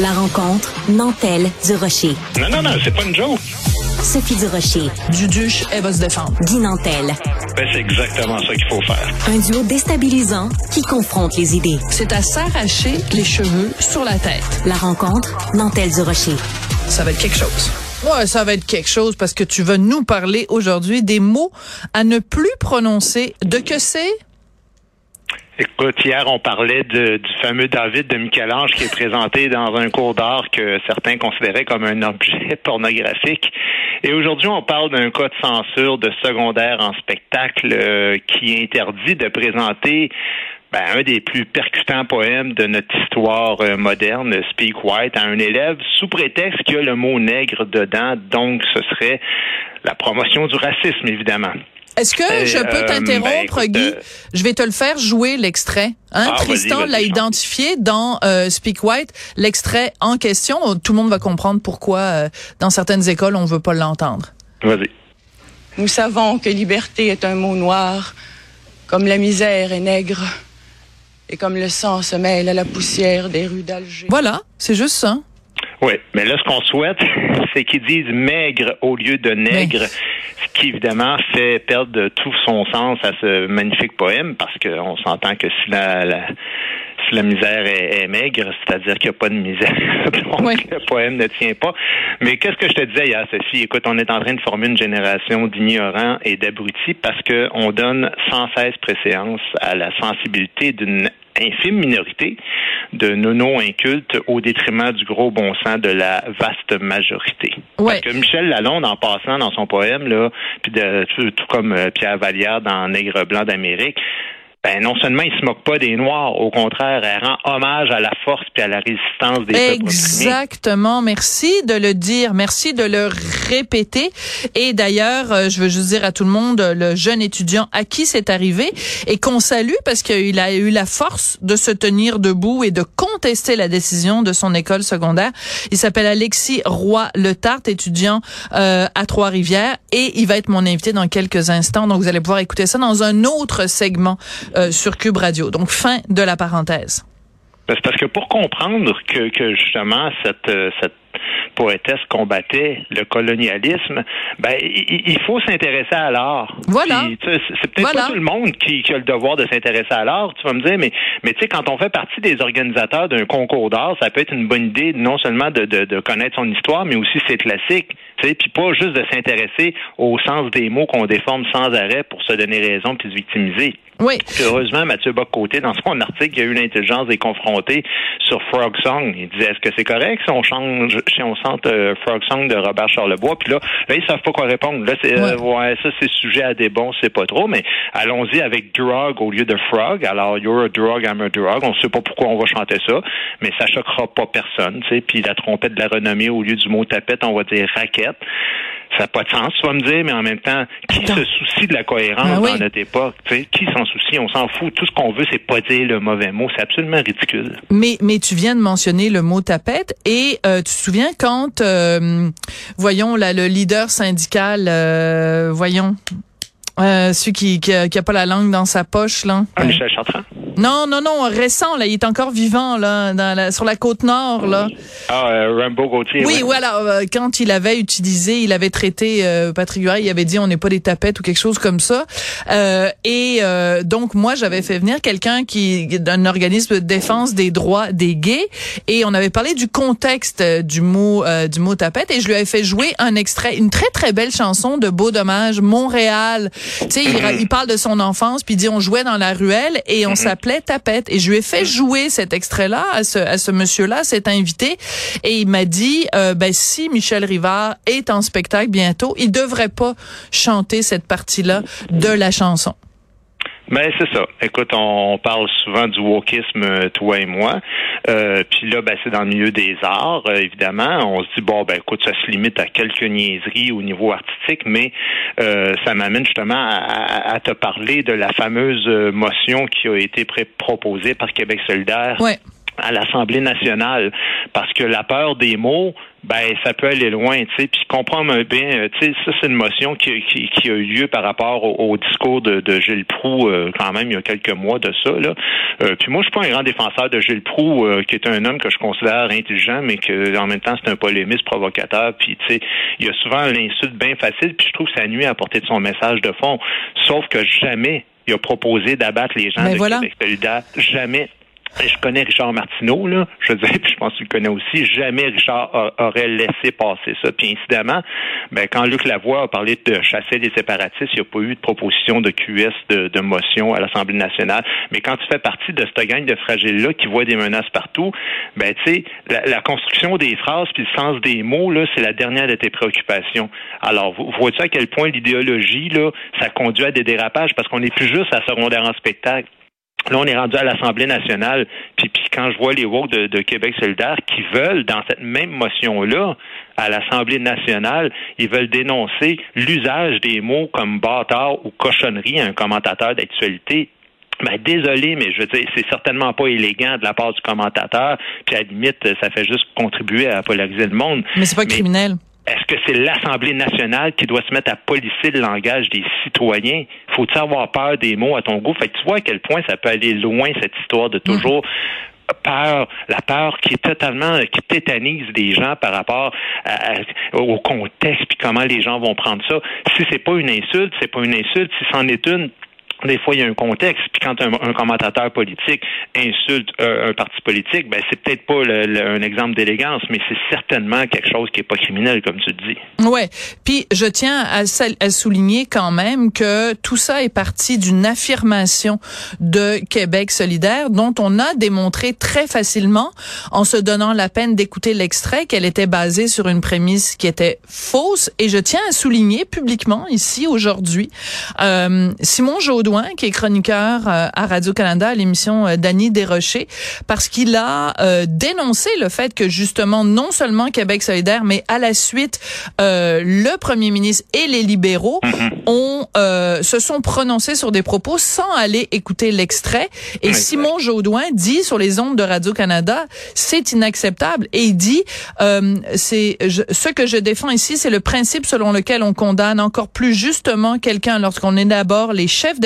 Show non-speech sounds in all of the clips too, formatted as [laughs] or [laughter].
La rencontre Nantel du Rocher. Non, non, non, c'est pas une joke. Sophie du Rocher. Duduche, elle va se défendre. Guy Nantel. Ben, c'est exactement ça qu'il faut faire. Un duo déstabilisant qui confronte les idées. C'est à s'arracher les cheveux sur la tête. La rencontre Nantel du Rocher. Ça va être quelque chose. Ouais, ça va être quelque chose parce que tu vas nous parler aujourd'hui des mots à ne plus prononcer. De que c'est? Écoute, hier, on parlait de, du fameux David de Michel-Ange qui est présenté dans un cours d'art que certains considéraient comme un objet [laughs] pornographique. Et aujourd'hui, on parle d'un cas de censure de secondaire en spectacle euh, qui interdit de présenter ben, un des plus percutants poèmes de notre histoire euh, moderne, Speak White, à un élève sous prétexte qu'il y a le mot nègre dedans. Donc, ce serait la promotion du racisme, évidemment. Est-ce que je peux euh, t'interrompre, ben, Guy? euh, Je vais te le faire jouer, l'extrait. Hein? Ah, Tristan l'a identifié dans euh, Speak White. L'extrait en question, tout le monde va comprendre pourquoi euh, dans certaines écoles, on veut pas l'entendre. Vas-y. Nous savons que liberté est un mot noir, comme la misère est nègre, et comme le sang se mêle à la poussière des rues d'Alger. Voilà, c'est juste ça. Oui, mais là, ce qu'on souhaite, [laughs] c'est qu'ils disent maigre au lieu de nègre, ce qui évidemment fait perdre tout son sens à ce magnifique poème, parce qu'on s'entend que si la, la- si la misère est, est maigre, c'est-à-dire qu'il n'y a pas de misère. [laughs] Donc, Oui. le poème ne tient pas. Mais qu'est-ce que je te disais hier, Sophie? Écoute, on est en train de former une génération d'ignorants et d'abrutis parce qu'on donne sans cesse préséance à la sensibilité d'une infime minorité de nonos incultes au détriment du gros bon sens de la vaste majorité. Ouais. Parce que Michel Lalonde, en passant dans son poème, là, puis de, tout, tout comme euh, Pierre Vallière dans Nègre blanc d'Amérique, ben non seulement il se moque pas des Noirs, au contraire, elle rend hommage à la force puis à la résistance des peuples opprimés. Exactement. Merci de le dire. Merci de le répéter. Et d'ailleurs, euh, je veux juste dire à tout le monde, le jeune étudiant à qui c'est arrivé et qu'on salue parce qu'il a eu la force de se tenir debout et de contester la décision de son école secondaire. Il s'appelle Alexis Roy-Le Tarte, étudiant euh, à Trois-Rivières et il va être mon invité dans quelques instants. Donc, vous allez pouvoir écouter ça dans un autre segment euh, sur Cube Radio. Donc, fin de la parenthèse. Ben, C'est parce que pour comprendre que, que justement cette, euh, cette poétesse combattait le colonialisme, ben il, il faut s'intéresser à l'art. Voilà. C'est c'est peut-être Voilà. pas tout le monde qui, qui a le devoir de s'intéresser à l'art, tu vas me dire, mais, mais tu sais, quand on fait partie des organisateurs d'un concours d'art, ça peut être une bonne idée non seulement de, de, de connaître son histoire, mais aussi ses classiques. Tu sais, puis pas juste de s'intéresser au sens des mots qu'on déforme sans arrêt pour se donner raison puis se victimiser. Oui. Heureusement, Mathieu Bock-Côté, dans son article, il a eu l'intelligence des confrontés sur Frog Song. Il disait, est-ce que c'est correct si on change, si on chante euh, Frog Song de Robert Charlebois? Puis là, là, ils savent pas quoi répondre. Là, c'est, euh, ouais, ça, c'est sujet à des bons, c'est pas trop, mais allons-y avec drug au lieu de frog. Alors, you're a drug, I'm a drug. On sait pas pourquoi on va chanter ça, mais ça choquera pas personne, tu sais. Puis la trompette de la renommée au lieu du mot tapette, on va dire raquette. Ça n'a pas de sens, tu vas me dire, mais en même temps, qui Attends. se soucie de la cohérence Ah oui. dans notre époque? Tu sais, qui s'en soucie? On s'en fout. Tout ce qu'on veut, c'est pas dire le mauvais mot. C'est absolument ridicule. Mais, mais tu viens de mentionner le mot tapette et euh, tu te souviens quand, euh, voyons, là, le leader syndical, euh, voyons, euh, celui qui, qui, a, qui a pas la langue dans sa poche, là? Ah, Euh, Michel Chartrand? Non, non, non, récent, là, il est encore vivant, là, dans la, sur la côte nord, là. Ah, euh, Rambo Gauthier. Oui, ouais. voilà. euh, quand il avait utilisé, il avait traité euh, Patrick Huard, il avait dit on n'est pas des tapettes ou quelque chose comme ça. Euh, et euh, donc moi, j'avais fait venir quelqu'un qui d'un organisme de défense des droits des gays et on avait parlé du contexte du mot euh, du mot tapette et je lui avais fait jouer un extrait, une très très belle chanson de Beau Dommage, Montréal. Tu sais, il, il parle de son enfance puis il dit on jouait dans la ruelle et on s'appelait tapette. Et je lui ai fait jouer cet extrait-là à ce à ce monsieur-là, cet invité. Et il m'a dit euh, ben si Michel Rivard est en spectacle bientôt, il devrait pas chanter cette partie-là de la chanson. Ben c'est ça. Écoute, on parle souvent du wokisme, euh, toi et moi. Euh, Puis là, ben c'est dans le milieu des arts, euh, évidemment. On se dit bon, ben écoute, ça se limite à quelques niaiseries au niveau artistique, mais euh, ça m'amène justement à, à- te parler de la fameuse euh, motion qui a été pré- proposée par Québec solidaire Ouais. À l'Assemblée nationale parce que la peur des mots ben ça peut aller loin, tu sais. Puis comprends bien, euh, tu sais, ça c'est une motion qui, qui, a eu lieu par rapport au, discours de, de Gilles Proux euh, quand même il y a quelques mois de ça là. Euh, puis moi je suis pas un grand défenseur de Gilles Proux, qui est un homme que je considère intelligent, mais que en même temps c'est un polémiste provocateur. Puis tu sais, il y a souvent l'insulte bien facile. Puis je trouve que ça nuit à porter de son message de fond. Sauf que jamais il a proposé d'abattre les gens ben de voilà. Jamais je connais Richard Martineau, là, je veux dire, puis [laughs] je pense que tu le connais aussi, jamais Richard aurait laissé passer ça. Puis incidemment, ben, quand Luc Lavoie a parlé de chasser les séparatistes, il n'y a pas eu de proposition de QS de, motion à l'Assemblée nationale. Mais quand tu fais partie de cette gang de fragiles-là qui voit des menaces partout, ben, tu sais, la, construction des phrases puis le sens des mots, là, c'est la dernière de tes préoccupations. Alors, vois-tu à quel point l'idéologie, là, ça conduit à des dérapages? Parce qu'on n'est plus juste à secondaire en spectacle. Là, on est rendu à l'Assemblée nationale, puis, puis quand je vois les woke de, Québec solidaire qui veulent, dans cette même motion-là, à l'Assemblée nationale, ils veulent dénoncer l'usage des mots comme bâtard ou cochonnerie à un commentateur d'actualité. Ben, désolé, mais je veux dire, c'est certainement pas élégant de la part du commentateur, puis à la limite, ça fait juste contribuer à polariser le monde. Mais c'est pas criminel. Est-ce que c'est l'Assemblée nationale qui doit se mettre à polisser le langage des citoyens? Faut-il avoir peur des mots à ton goût? Fait que tu vois à quel point ça peut aller loin, cette histoire de toujours peur, la peur qui est totalement, qui tétanise des gens par rapport au contexte puis comment les gens vont prendre ça. Si c'est pas une insulte, c'est pas une insulte. Si c'en est une, des fois, il y a un contexte. Puis quand un, commentateur politique insulte un, parti politique, ben c'est peut-être pas un exemple d'élégance, mais c'est certainement quelque chose qui est pas criminel, comme tu dis. Ouais. Puis je tiens à, à, souligner quand même que tout ça est parti d'une affirmation de Québec solidaire dont on a démontré très facilement, en se donnant la peine d'écouter l'extrait, qu'elle était basée sur une prémisse qui était fausse. Et je tiens à souligner publiquement ici aujourd'hui, euh, Simon Jaudoin qui est chroniqueur euh, à Radio-Canada à l'émission euh, Danny Desrochers, parce qu'il a euh, dénoncé le fait que justement, non seulement Québec solidaire, mais à la suite, le premier ministre et les libéraux mm-hmm. ont se sont prononcés sur des propos sans aller écouter l'extrait. Et Simon Jaudoin dit sur les ondes de Radio-Canada, c'est inacceptable. Et il dit, c'est ce que je défends ici, c'est le principe selon lequel on condamne encore plus justement quelqu'un lorsqu'on d'abord les chefs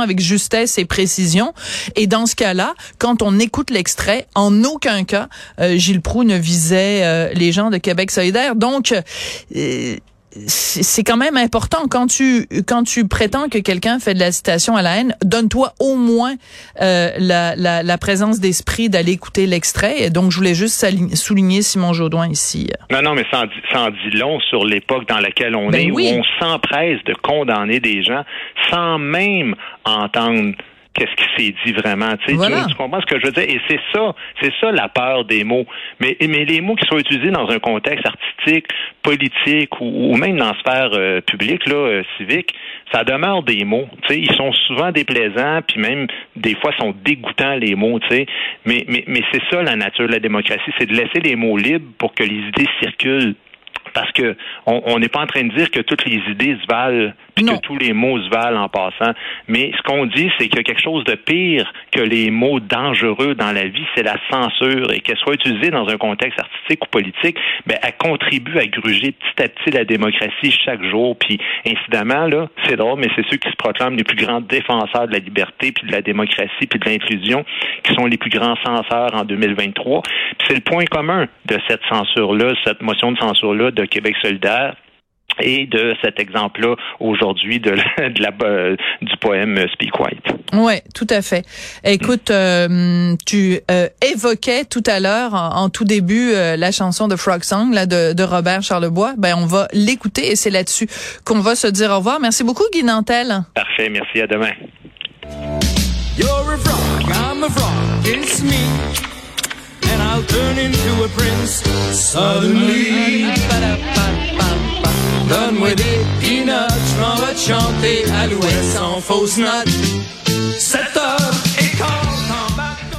avec justesse et précision. Et dans ce cas-là, quand on écoute l'extrait, en aucun cas, euh, Gilles Proux ne visait euh, les gens de Québec solidaire. Donc, euh, c'est quand même important quand tu quand tu prétends que quelqu'un fait de la citation à la haine, donne-toi au moins euh, la, la, la, présence d'esprit d'aller écouter l'extrait. Donc, je voulais juste souligner Simon Jaudoin ici. Non, non, mais ça en dit, ça en dit long sur l'époque dans laquelle on ben est, oui. où on s'empresse de condamner des gens sans même entendre qu'est-ce qui s'est dit vraiment. Tu, tu, comprends ce que je veux dire? Et c'est ça, c'est ça la peur des mots. Mais, mais les mots qui sont utilisés dans un contexte artistique, politique ou, même dans la sphère euh, publique, là, euh, civique, ça demeure des mots. Tu sais, ils sont souvent déplaisants, puis même des fois sont dégoûtants les mots. Tu sais, mais mais, mais c'est ça la nature de la démocratie, c'est de laisser les mots libres pour que les idées circulent parce que on n'est pas en train de dire que toutes les idées se valent, puis que tous les mots se valent en passant. Mais ce qu'on dit, c'est qu'il y a quelque chose de pire que les mots dangereux dans la vie, c'est la censure. Et qu'elle soit utilisée dans un contexte artistique ou politique, ben, elle contribue à gruger petit à petit la démocratie chaque jour. Puis, incidemment, là, c'est drôle, mais c'est ceux qui se proclament les plus grands défenseurs de la liberté, puis de la démocratie, puis de l'inclusion, qui sont les plus grands censeurs en 2023. Puis c'est le point commun de cette censure-là, cette motion de censure-là de Québec solidaire et de cet exemple-là aujourd'hui de, la, [laughs] euh, du poème Speak White. Oui, tout à fait. Écoute, euh, tu euh, évoquais tout à l'heure, en, tout début, la chanson de Frog Song là, de, de Robert Charlebois. Ben, on va l'écouter et c'est là-dessus qu'on va se dire au revoir. Merci beaucoup, Guy Nantel. Parfait, merci. À demain. You're a frog, I'm a frog, it's me. And I'll turn into a prince suddenly. Donne-moi des peanuts, je m'en vais te chanter à l'ouest sans fausse note.